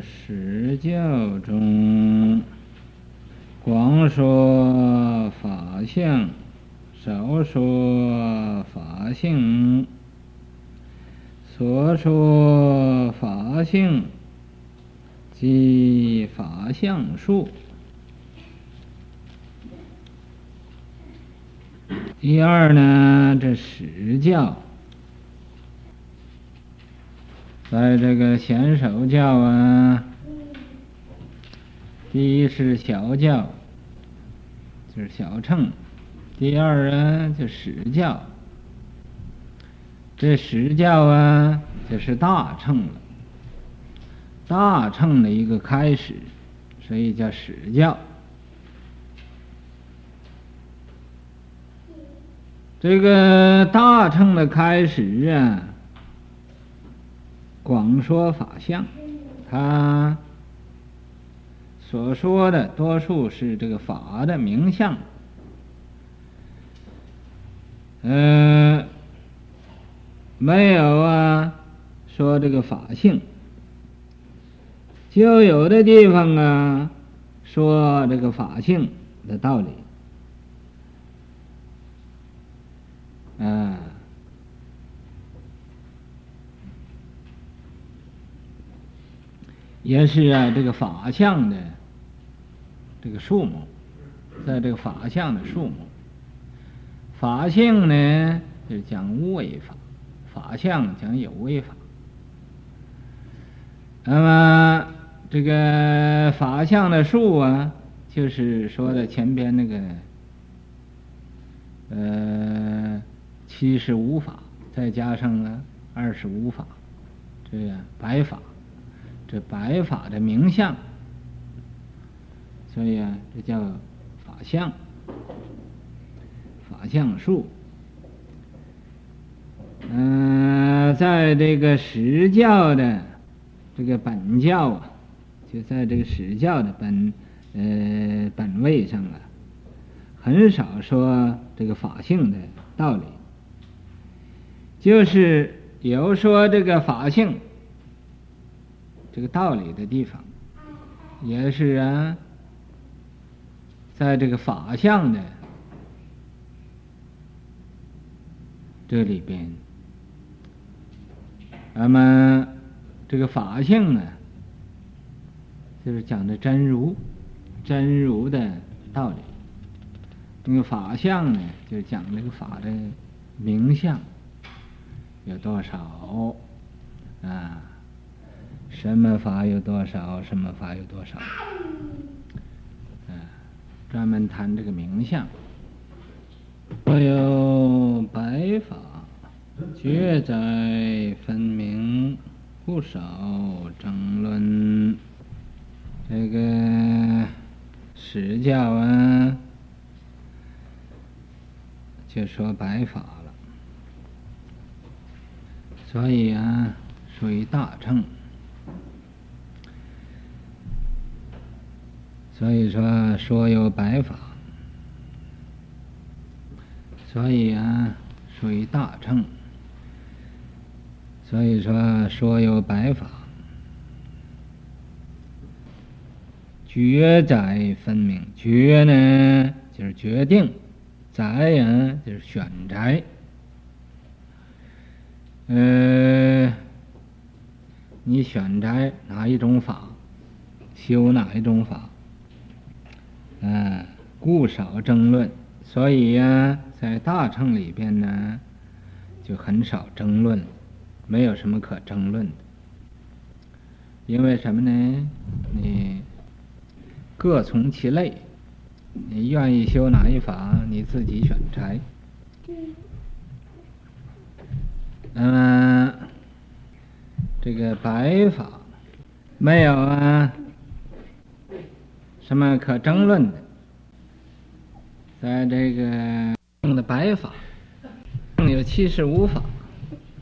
实教中，广说法相，少说法性。所说法性，即法相术。第二呢，这实教。在这个显首教啊，第一是小教，就是小乘；第二啊，就实教。这实教啊，就是大乘了，大乘的一个开始，所以叫实教。这个大乘的开始啊。广说法相，他所说的多数是这个法的名相，嗯，没有啊，说这个法性，就有的地方啊，说这个法性的道理，嗯。也是啊，这个法相的这个数目，在这个法相的数目，法性呢就是讲无为法，法相讲有为法。那么这个法相的数啊，就是说的前边那个呃七十五法，再加上呢二十五法，这样白法。这白法的名相，所以啊，这叫法相，法相术。嗯、在这个实教的这个本教啊，就在这个实教的本呃本位上啊，很少说这个法性的道理，就是有说这个法性。这个道理的地方，也是啊，在这个法相的这里边，那么这个法性呢，就是讲的真如，真如的道理。那个法相呢，就是讲这个法的名相有多少啊？什么法有多少？什么法有多少？嗯，专门谈这个名相。我有白法，觉在分明，不少争论。这个实教文，就说白法了，所以啊，属于大乘。所以说说有百法，所以啊属于大乘。所以说说有百法，决宰分明。决呢就是决定，宰呀就是选择。呃，你选择哪一种法，修哪一种法？嗯，故少争论，所以呀、在大乘里边呢，就很少争论，没有什么可争论的。因为什么呢？你各从其类，你愿意修哪一法，你自己选择。那么这个白法没有啊？什么可争论的？在这个用的白法，有七十五法，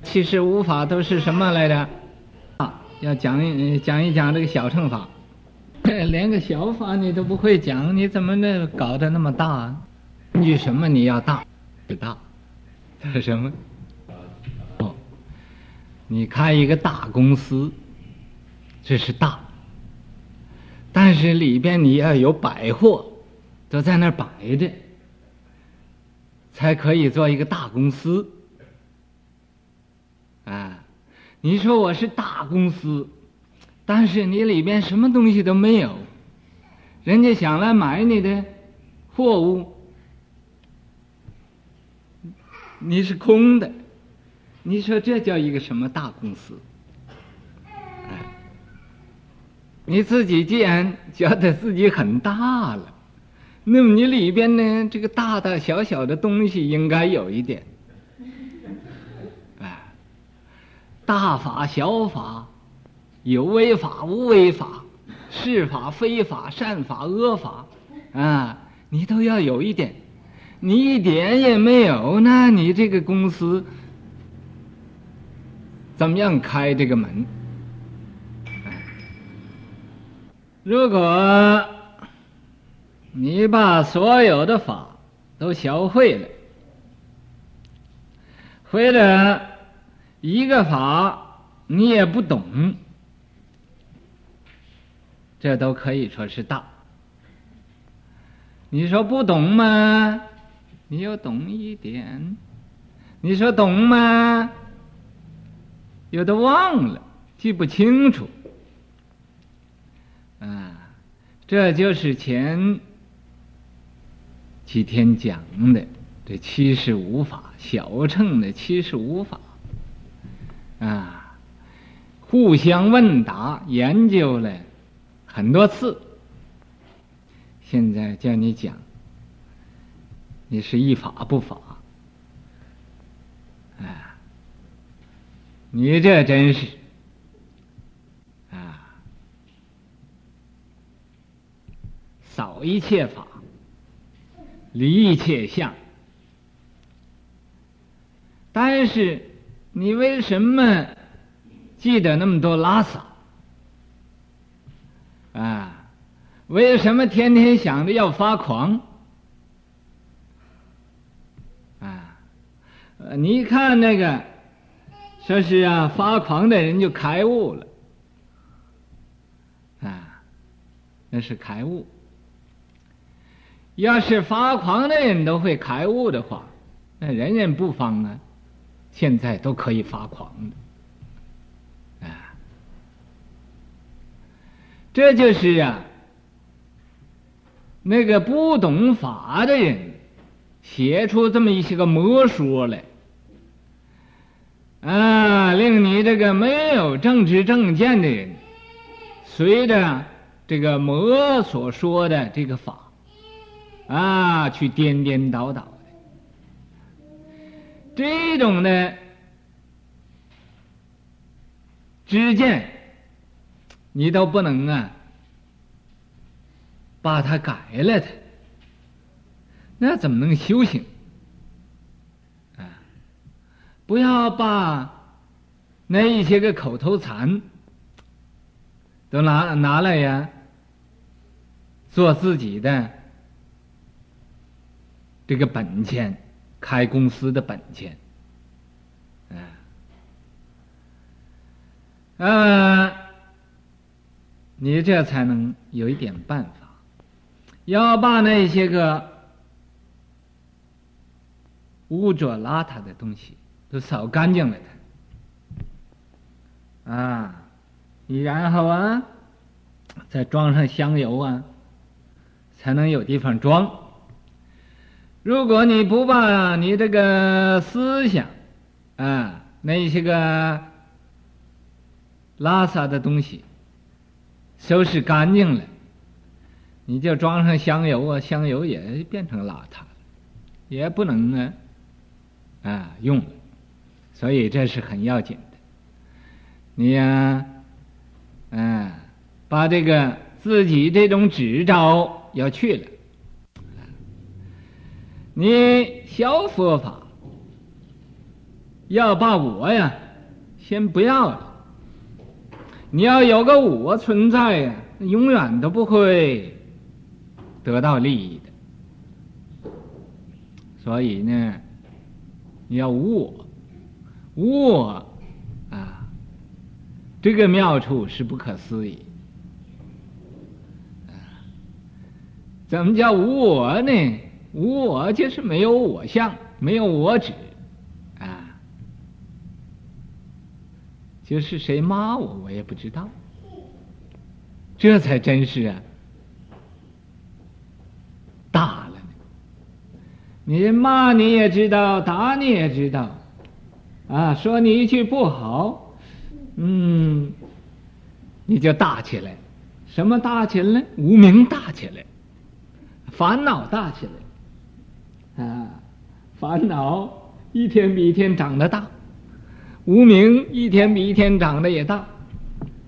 七十五法都是什么来着？啊，要讲一讲一讲这个小乘法，连个小法你都不会讲，你怎么能搞得那么大？根据什么你要大？是大，是什么？哦，你开一个大公司，这是大。但是里边你要有百货，都在那儿摆着，才可以做一个大公司。啊，你说我是大公司，但是你里边什么东西都没有，人家想来买你的货物，你是空的，你说这叫一个什么大公司？你自己既然觉得自己很大了，那么你里边呢，这个大大小小的东西应该有一点，哎，大法小法，有为法无为法，是法非法，善法恶法，啊，你都要有一点，你一点也没有，那你这个公司怎么样开这个门？如果你把所有的法都学会了，或者一个法你也不懂，这都可以说是大。你说不懂吗？你又懂一点。你说懂吗？有的忘了，记不清楚。啊，这就是前几天讲的这七十五法，小乘的七十五法啊，互相问答，研究了很多次。现在叫你讲，你是一法不法？啊，你这真是。扫一切法，离一切相。但是你为什么记得那么多拉萨？啊，为什么天天想着要发狂？啊，你看那个，说是啊，发狂的人就开悟了。啊，那是开悟。要是发狂的人都会开悟的话，那人人不妨啊，现在都可以发狂的，啊，这就是啊，那个不懂法的人写出这么一些个魔说来，啊，令你这个没有正知正见的人，随着这个魔所说的这个法。啊，去颠颠倒倒的，这种的知见，你都不能啊，把它改了它，那怎么能修行？啊，不要把那一些个口头禅都拿拿来呀，做自己的。这个本钱，开公司的本钱，啊，你这才能有一点办法，要把那些个污浊邋遢的东西都扫干净了它，啊，然后啊，再装上香油啊，才能有地方装。如果你不把你这个思想，啊，那些个拉萨的东西收拾干净了，你就装上香油啊，香油也变成邋遢了，也不能啊，啊用了，所以这是很要紧的。你呀，啊，把这个自己这种执着要去了。你小佛法，要把我呀，先不要了。你要有个我存在呀，永远都不会得到利益的。所以呢，你要无我，无我啊，这个妙处是不可思议怎么叫无我呢？无我就是没有我相，没有我指，啊，就是谁骂我，我也不知道，这才真是啊，大了呢。你骂你也知道，打你也知道，啊，说你一句不好，嗯，你就大起来，什么大起来？无名大起来，烦恼大起来。啊，烦恼一天比一天长得大，无明一天比一天长得也大，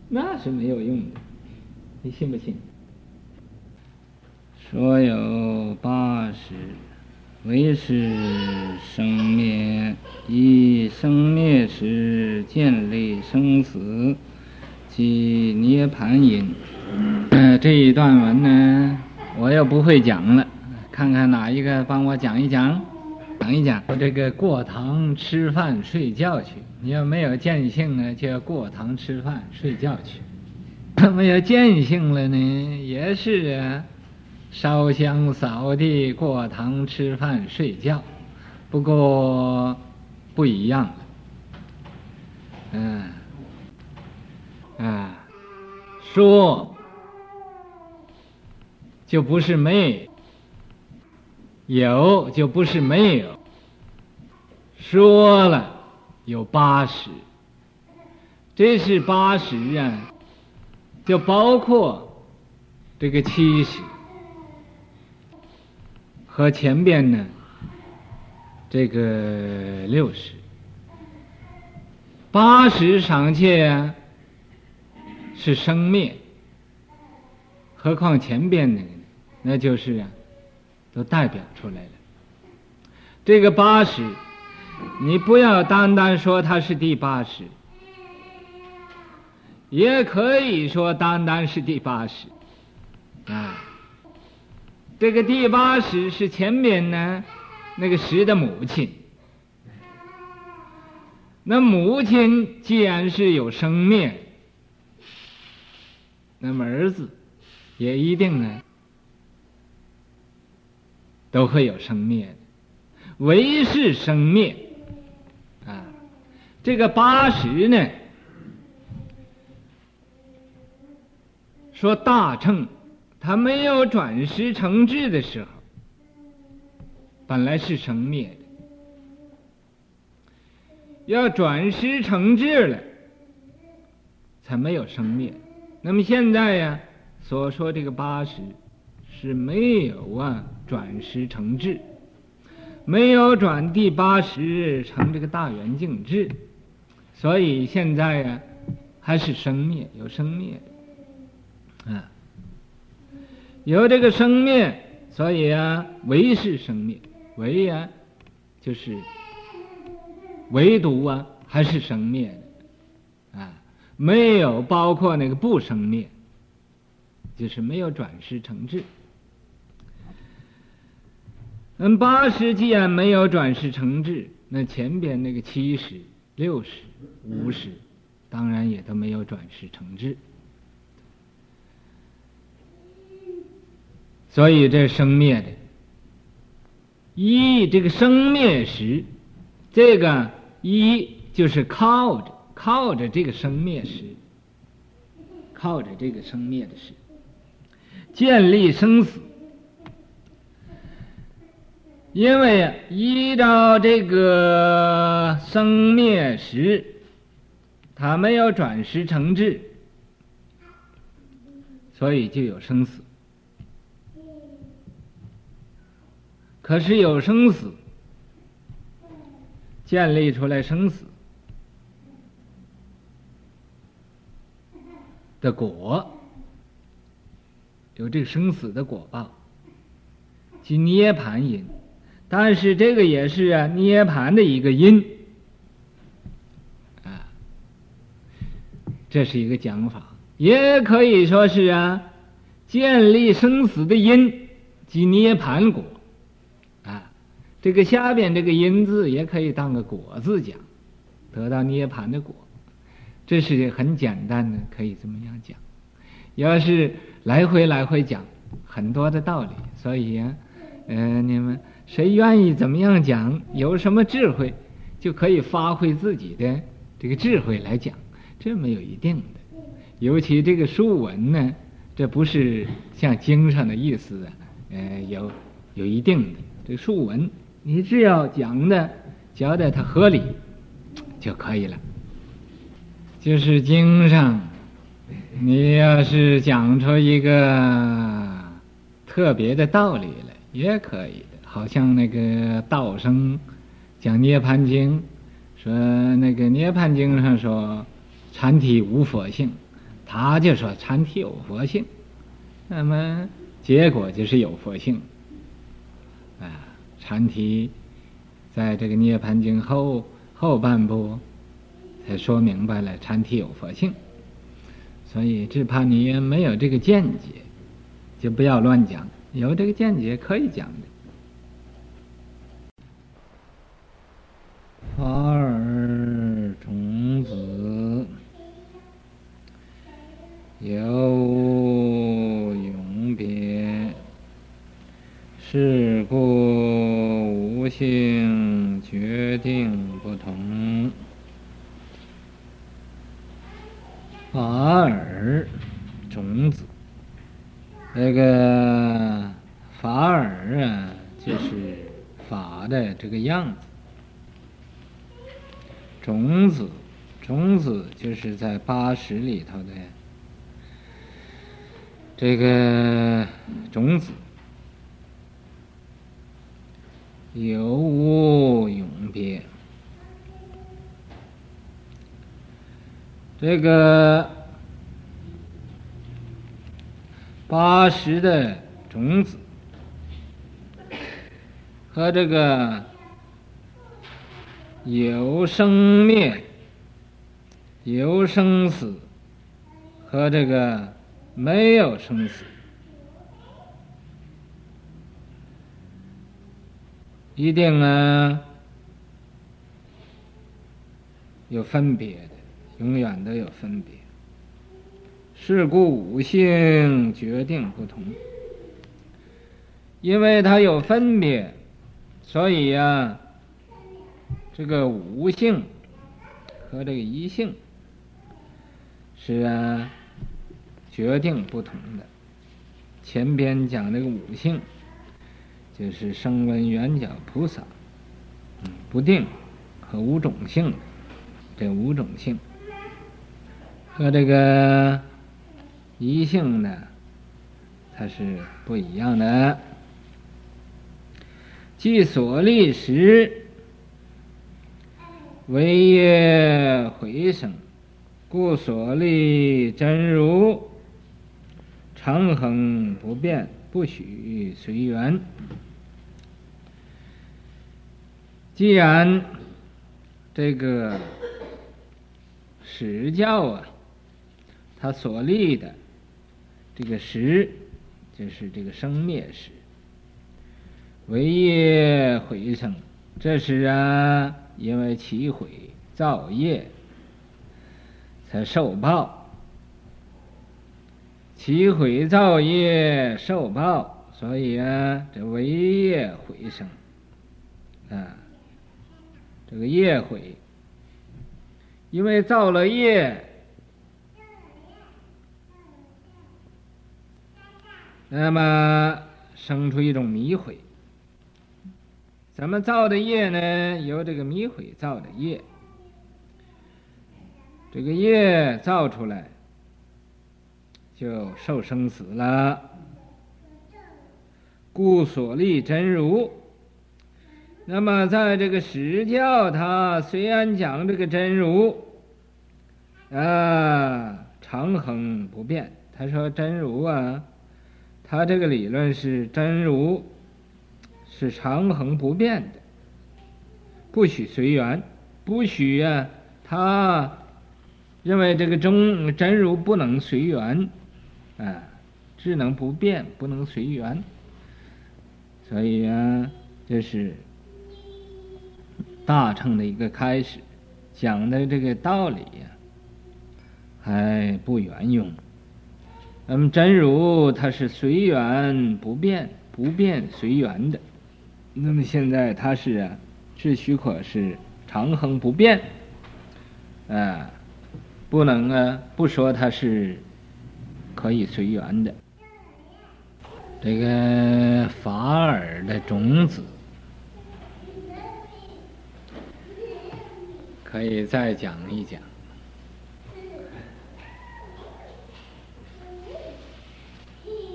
那是没有用的，你信不信？说有八十，唯识生灭，以生灭时建立生死即涅槃因。呃，这一段文呢，我又不会讲了。看看哪一个帮我讲一讲，讲一讲。我这个过堂吃饭睡觉去，你要没有见性呢，就要过堂吃饭睡觉去；没有见性了呢，也是啊，烧香扫地过堂吃饭睡觉，不过不一样了。嗯，啊，说就不是妹。有就不是没有，说了有八十，这是八十啊，就包括这个七十和前边呢这个六十，八十尚且是生灭，何况前边那个呢？那就是啊。都代表出来了。这个八十，你不要单单说它是第八十，也可以说单单是第八十。啊，这个第八十是前面呢那个十的母亲。那母亲既然是有生命，那么儿子也一定呢。都会有生灭的，唯是生灭啊！这个八十呢，说大乘，他没有转识成智的时候，本来是生灭的，要转识成智了，才没有生灭。那么现在呀，所说这个八十是没有啊。转识成智，没有转第八识成这个大圆净智，所以现在呀、啊，还是生灭，有生灭。的，啊，有这个生灭，所以啊，唯是生灭，唯啊，就是唯独啊，还是生灭的，啊，没有包括那个不生灭，就是没有转识成智。嗯，八十既然没有转世成智，那前边那个七十、六十、五十，当然也都没有转世成智。所以这生灭的，一这个生灭时，这个一就是靠着靠着这个生灭时，靠着这个生灭的时，建立生死。因为依照这个生灭识，它没有转识成智，所以就有生死。可是有生死，建立出来生死的果，有这个生死的果报，即涅槃因。但是这个也是啊，涅槃的一个因，啊，这是一个讲法，也可以说是啊，建立生死的因即涅槃果，啊，这个下边这个因字也可以当个果字讲，得到涅槃的果，这是很简单的，可以这么样讲。要是来回来回讲，很多的道理，所以呀、啊，呃，你们谁愿意怎么样讲，有什么智慧，就可以发挥自己的这个智慧来讲，这没有一定的。尤其这个书文呢，这不是像经上的意思啊，呃，有有一定的。这个书文，你只要讲的交代它合理就可以了。就是经上，你要是讲出一个特别的道理来，也可以。好像那个道生讲《涅槃经》，说那个《涅槃经》上说禅体无佛性，他就说禅体有佛性，那么结果就是有佛性。啊，禅体在这个《涅槃经》后后半部。才说明白了，禅体有佛性，所以只怕你也没有这个见解，就不要乱讲。有这个见解可以讲的。法尔种子，有无永别，是故无性决定不同。法尔种子，那个法尔啊，就是法的这个样子。种子，种子就是十里头的。这个种子，有无永别。这个八十的种子。和这个有生灭、有生死和这个没有生死，一定啊有分别的。永远都有分别，是故五性决定不同。因为它有分别，所以呀、啊，这个五性和这个一性是啊决定不同的。前边讲这个五性，就是声闻缘觉菩萨，嗯，不定和五种性，这五种性。和这个一性呢，它是不一样的。即所立时，唯业回生，故所立真如，常恒不变，不许随缘。既然这个实教啊。他所立的这个时，就是这个生灭时，惟业毁生，这是啊，因为起毁造业才受报，起毁造业受报，所以啊，这为业毁生。啊，这个业毁，因为造了业。那么生出一种迷毁，咱们造的业呢，由这个迷毁造的业，这个业造出来就受生死了。故所立真如。那么在这个实教，他虽然讲这个真如，啊，常恒不变。他说真如啊。他这个理论是真如，是常恒不变的，不许随缘，不许呀。他认为这个中真如不能随缘，啊，只能不变，不能随缘。所以啊，这是大乘的一个开始，讲的这个道理呀，还不圆用。那么真如它是随缘不变，不变随缘的。那么现在它是啊，是许可是长恒不变，啊，不能啊不说它是可以随缘的。这个法尔的种子，可以再讲一讲。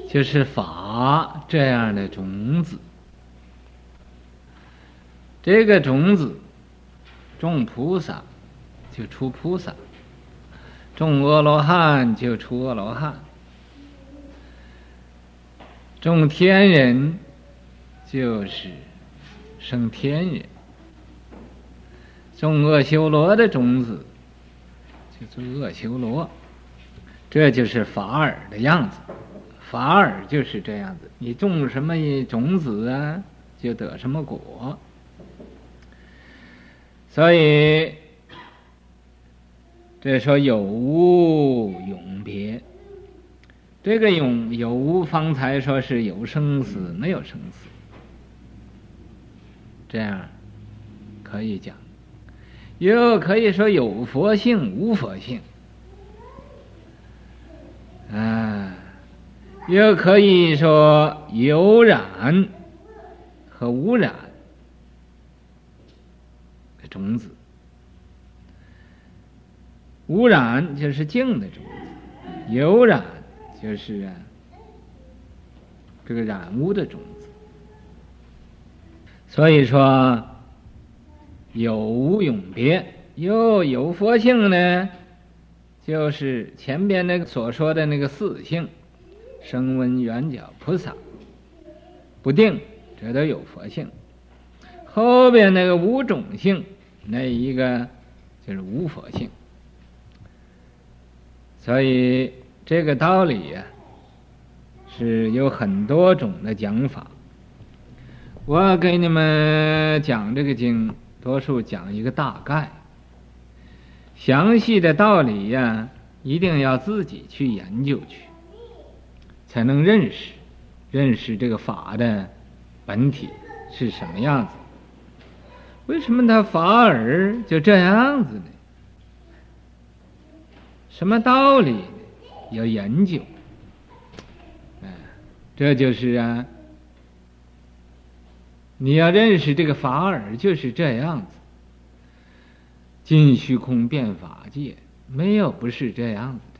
就是法这样的种子，这个种子种菩萨就出菩萨，种阿罗汉就出阿罗汉，种天人就是生天人，种恶修罗的种子就做恶修罗，这就是法尔的样子。法尔就是这样子，你种什么种子啊，就得什么果。所以这说有无永别，这个永有无方才说是有生死没有生死，这样可以讲，又可以说有佛性无佛性，啊。又可以说有染和无染的种子，无染就是净的种子，有染就是这个染污的种子。所以说有无永别，又有佛性呢，就是前边那个所说的那个四性。声闻缘觉菩萨不定，这都有佛性。后边那个无种性，那一个就是无佛性。所以这个道理呀、是有很多种的讲法。我给你们讲这个经，多数讲一个大概，详细的道理呀、一定要自己去研究去。才能认识，认识这个法的本体是什么样子？为什么他法尔就这样子呢？什么道理要研究？哎，这就是啊，你要认识这个法尔就是这样子，尽虚空遍法界，没有不是这样子的。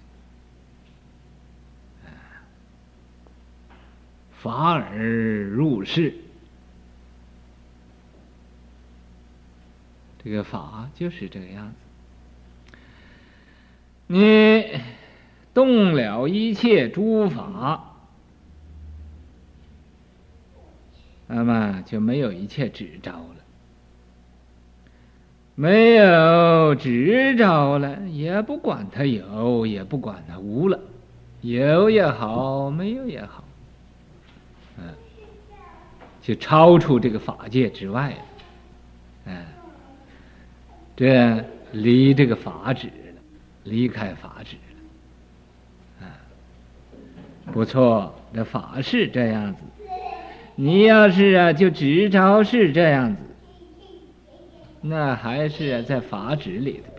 法尔入世，这个法就是这个样子。你动了一切诸法，那么就没有一切执着了。没有执着了，也不管它有，也不管它无了。有也好，没有也好。嗯，就超出这个法界之外了，嗯，这离这个法指，离开法止了，啊，不错，这法是这样子。你要是啊，就执着是这样子，那还是，在法旨里头。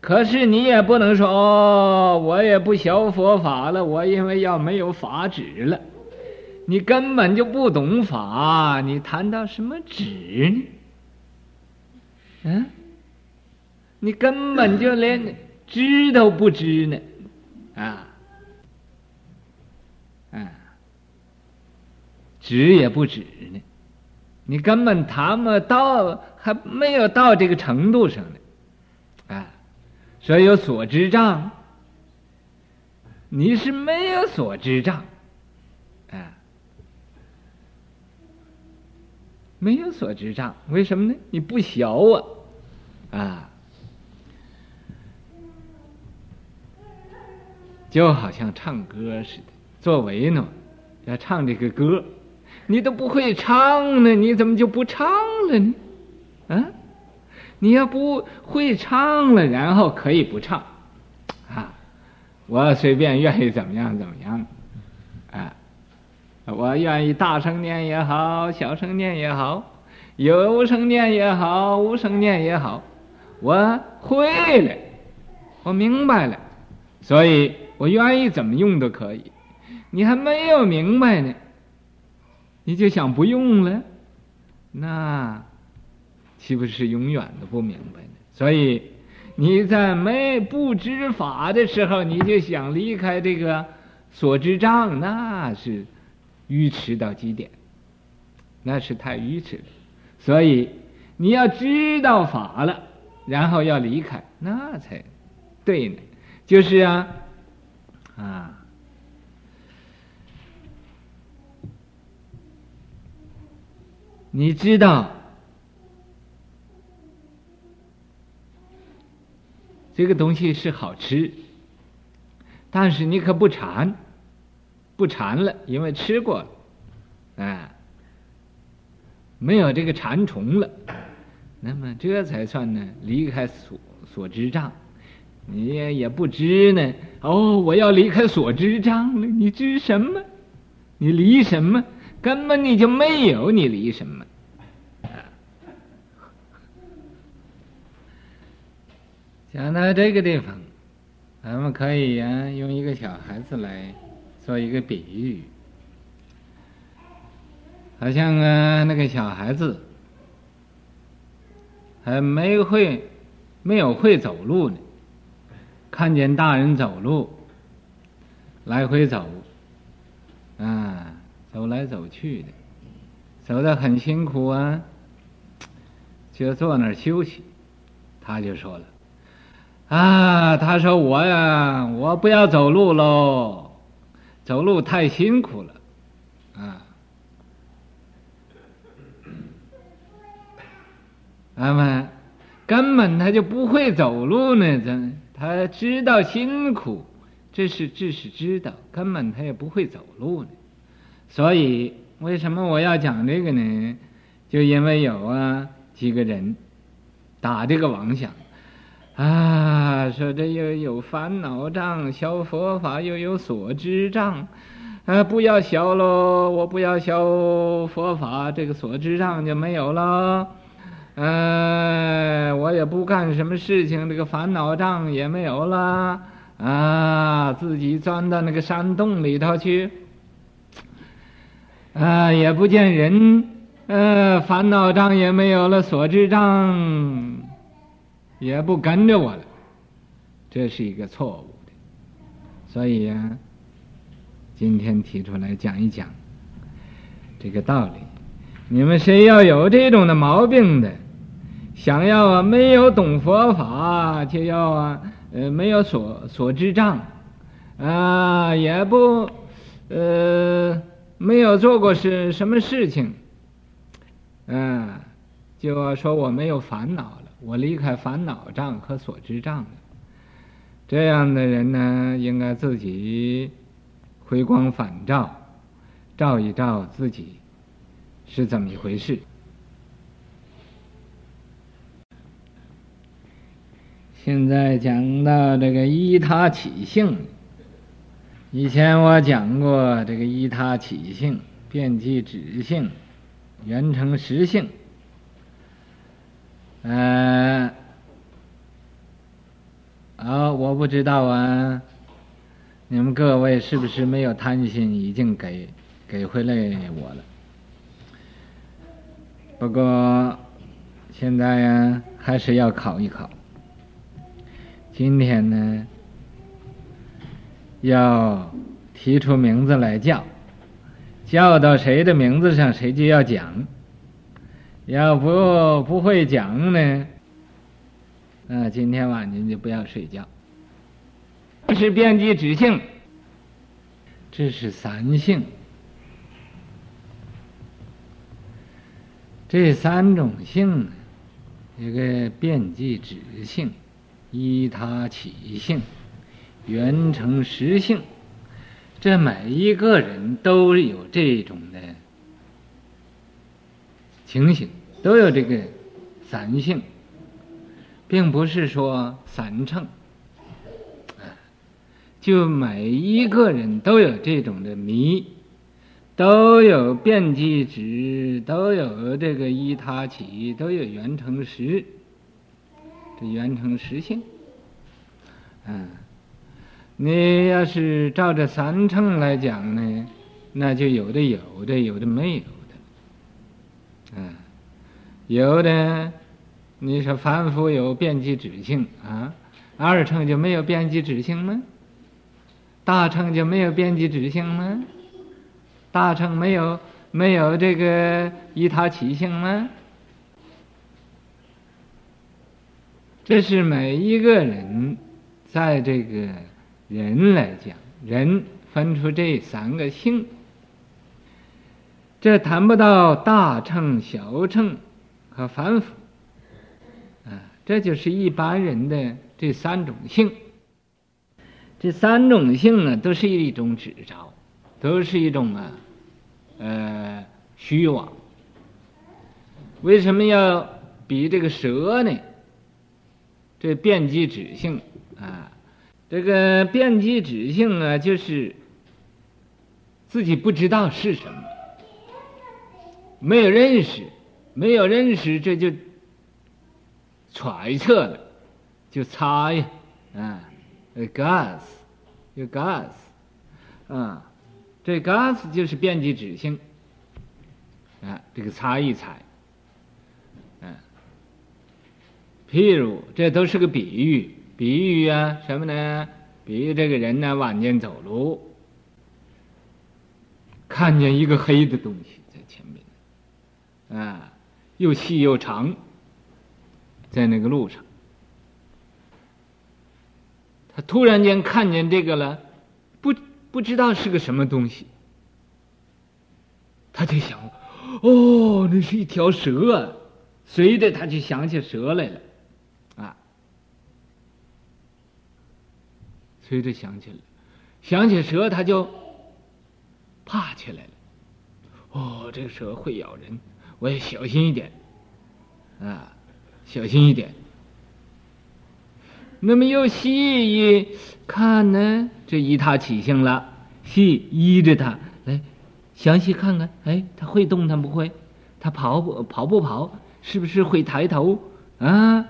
可是你也不能说哦，我也不学佛法了，我因为要没有法旨了，你根本就不懂法，你谈到什么旨呢？嗯，你根本就连知都不知呢，啊，啊，止也不止呢，你根本谈不到，还没有到这个程度上呢。啊。所以有所知障，你是没有所知障，啊，没有所知障，为什么呢？你不学啊，啊，就好像唱歌似的。作为呢，要唱这个歌，你都不会唱呢，你怎么就不唱了呢？啊？你要不会唱了，然后可以不唱，啊，我随便愿意怎么样怎么样，啊，我愿意大声念也好，小声念也好，有声念也好，无声念也好，我会了，我明白了，所以我愿意怎么用都可以。你还没有明白呢，你就想不用了，那岂不是永远都不明白呢？所以。你在没不知法的时候，你就想离开这个所知障，那是愚痴到极点，那是太愚痴了。所以你要知道法了，然后要离开，那才对呢。就是啊，啊，你知道。这个东西是好吃，但是你可不馋，不馋了，因为吃过了，啊，没有这个馋虫了，那么这才算呢离开所所知障，你也也不知呢。哦，我要离开所知障了，你知什么？你离什么？根本你就没有，你离什么？讲到这个地方，咱们可以呀用一个小孩子来做一个比喻，好像啊那个小孩子还没会没有会走路呢，看见大人走路，来回走，啊走来走去的，走得很辛苦啊，就坐那儿休息，他就说了。啊，他说我呀，我不要走路喽，走路太辛苦了，啊，那么根本他就不会走路呢，真他知道辛苦，这是这是知道，根本他也不会走路呢，所以为什么我要讲这个呢？就因为有啊几个人打这个妄想。啊，说这又有烦恼障，学佛法又有所知障，啊，不要学喽，我不要学佛法，这个所知障就没有了，呃、我也不干什么事情，这个烦恼障也没有了，啊，自己钻到那个山洞里头去，啊，也不见人，呃、烦恼障也没有了，所知障。也不跟着我了，这是一个错误的。所以呀，今天提出来讲一讲这个道理。你们谁要有这种的毛病的，想要啊没有懂佛法，就要啊呃没有所所知障，啊也不呃没有做过是什么事情，啊就说我没有烦恼了。我离开烦恼障和所知障了，这样的人呢，应该自己回光返照，照一照自己是怎么一回事。现在讲到这个依他起性，以前我讲过这个依他起性、遍计止性、圆成实性。嗯，好，我不知道啊，你们各位是不是没有贪心，已经给给回来我了？不过现在呀，还是要考一考。今天呢，要提出名字来叫，叫到谁的名字上，谁就要讲。要不不会讲呢，啊，今天晚上就不要睡觉。这是遍计止性，这是三性，这三种性，一个遍计止性，依他起性，圆成实性，这每一个人都有这种的情形。都有这个三性，并不是说三乘，就每一个人都有这种的迷，都有遍计指，都有这个依他起，都有缘成实，这缘成实性。嗯，你要是照着三乘来讲呢，那就有的有的，有的没有的。嗯，有的，你说凡夫有遍计指性啊，二乘就没有遍计指性吗？大乘就没有遍计指性吗？大乘没有没有这个依他起性吗？这是每一个人。在这个人来讲，人分出这三个性，这谈不到大乘、小乘和凡夫，啊，这就是一般人的这三种性。这三种性啊，都是一种执着，都是一种啊，呃，虚妄。为什么要比这个蛇呢？这遍计指性。啊，这个遍计指性啊，就是自己不知道是什么，没有认识，没有认识，这就揣测了，就猜呀，啊，gas，有 gas，啊，这 gas 就是遍计指性，啊，这个猜一猜，嗯，譬如这都是个比喻。比喻啊，什么呢？比喻这个人呢，晚间走路，看见一个黑的东西在前面，啊，又细又长，在那个路上，他突然间看见这个了，不不知道是个什么东西，他就想，哦，那是一条蛇，啊随着他就想起蛇来了。随着想起来，想起蛇，他就怕起来了。哦，这个蛇会咬人，我也小心一点，啊，小心一点。那么又细一看呢，这依他起性了，细依着他来详细看看，哎，他会动，弹不会，他跑不跑不跑，是不是会抬头啊？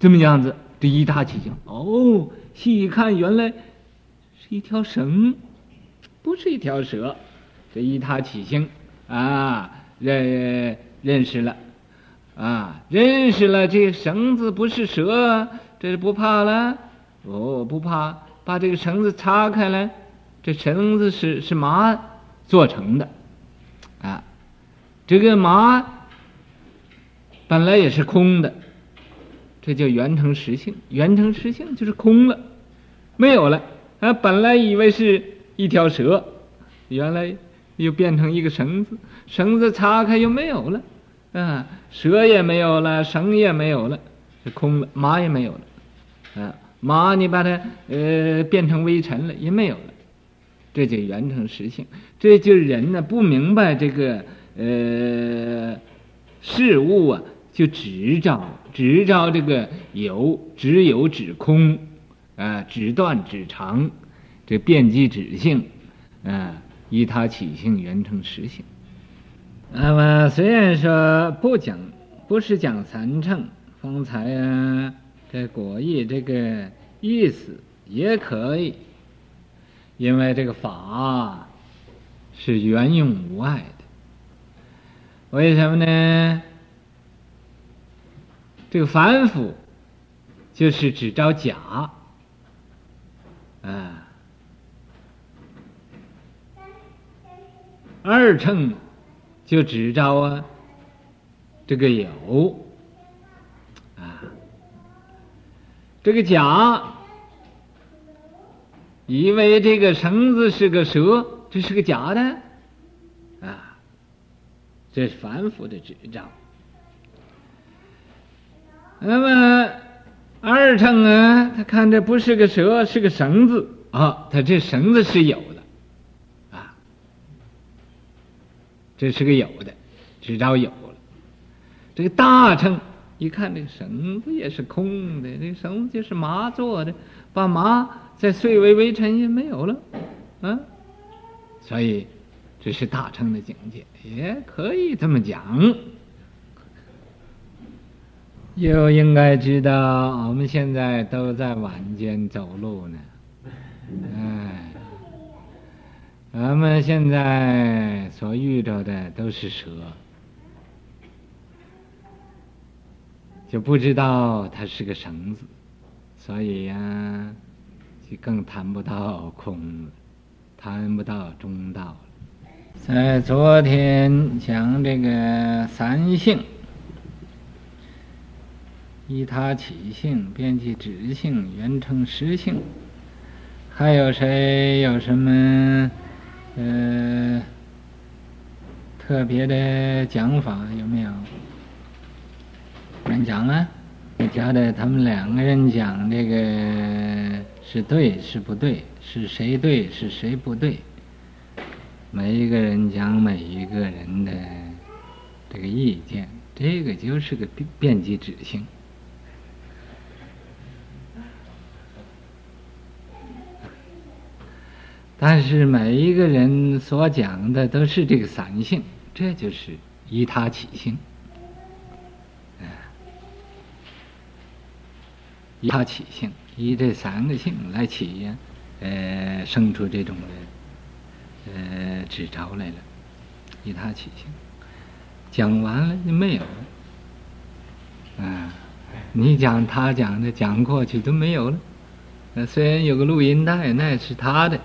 这么样子，这依他起性，哦。细一看，原来是一条绳，不是一条蛇。这依他起性啊，认认识了啊，认识了这绳子不是蛇，这是不怕了。哦，不怕，把这个绳子叉开了，这绳子是是麻做成的啊。这个麻本来也是空的，这叫缘成实性。缘成实性就是空了。没有了啊！本来以为是一条蛇，原来又变成一个绳子，绳子叉开又没有了，啊，蛇也没有了，绳也没有了，是空了，马也没有了，啊，马你把它呃变成微尘了，也没有了，这就缘成实性。这就是人呢不明白这个呃事物啊，就执着执着这个有，执有指空。啊，指断指长，这遍计指性，啊，依他起性，缘成实性。那么虽然说不讲，不是讲三乘，方才啊，这果义这个意思也可以，因为这个法是圆用无碍的。为什么呢？这个凡夫就是只着假。啊，二乘就只招啊，这个有啊，这个假，以为这个绳子是个蛇，这是个假的啊，这是凡夫的执着。那么。二乘啊，他看这不是个蛇，是个绳子。啊，他这绳子是有的，啊，这是个有的，只招有了。这个大乘一看这个绳子也是空的，这个绳子就是麻做的，把麻再碎为微尘也没有了，啊，所以这是大乘的境界，也可以这么讲。又应该知道，我们现在都在晚间走路呢，哎，我们现在所遇到的都是蛇。就不知道它是个绳子，所以呀、就更谈不到空了，谈不到中道了。在昨天讲这个三性：依他起性、边际止性、缘成实性。还有谁有什么呃特别的讲法？有没有？人讲啊，你觉得他们两个人讲这个是对是不对？是谁对是谁不对？每一个人讲每一个人的这个意见，这个就是个边际止性。但是每一个人所讲的都是这个三性，这就是依他起性。依他起性，以这三个性来起呀，呃，生出这种的，呃，执着来了。依他起性，讲完了就没有了。啊，你讲他讲的，讲过去都没有了。那虽然有个录音带，那也是他的，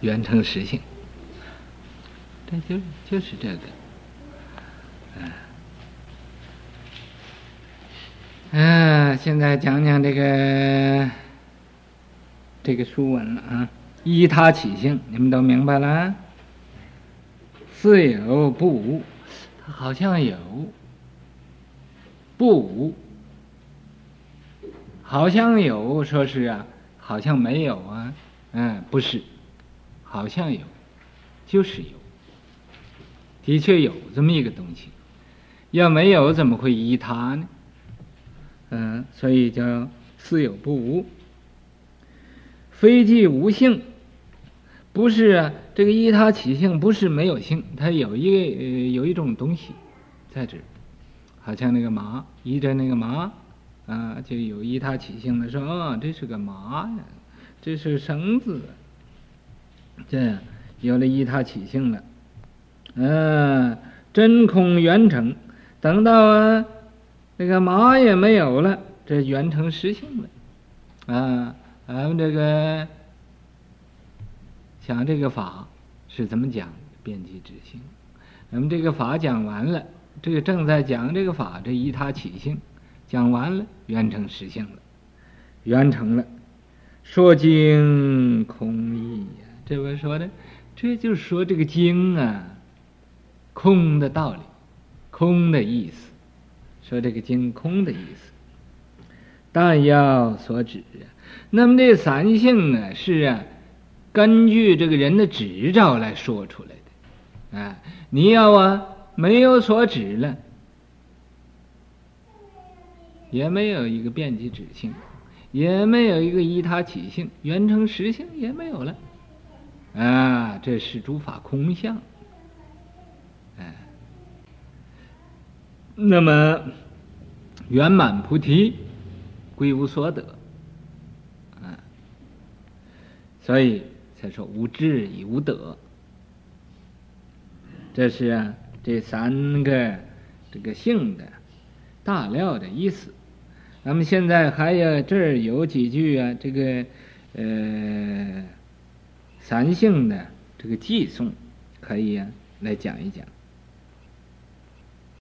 缘成实性。这就就是这个，啊。嗯、现在讲讲这个这个书文了啊。依他起性，你们都明白了？似有不无，它好像有；不无，好像有。说是啊，好像没有啊。嗯，不是，好像有，就是有。的确有这么一个东西。要没有，怎么会依他呢？嗯，所以叫似有不无，非即无性，不是啊。这个依他起性不是没有性，它有一个呃有一种东西在这儿，好像那个麻依着那个麻啊，就有依他起性的说啊，这是个麻呀，这是绳子，这样有了依他起性了，嗯、真空圆成，等到啊。这个麻也没有了，这圆成实性了，啊，咱们这个讲这个法是怎么讲？边际止性。咱们这个法讲完了，这个正在讲这个法，这依他起性讲完了，圆成实性了，圆成了，说经空义呀，这位说的，这就是说这个经啊，空的道理，空的意思。说这个经空的意思，但要所指啊。那么这三性呢，是啊，根据这个人的执照来说出来的。啊，你要啊没有所指了，也没有一个边际止性，也没有一个依他起性，原成实性也没有了。啊，这是诸法空相。那么圆满菩提，归无所得，啊，所以才说无智亦无得。这是啊，这三个这个性的大料的意思。咱们现在还有这儿有几句啊，这个呃三性的这个祭送，可以啊来讲一讲。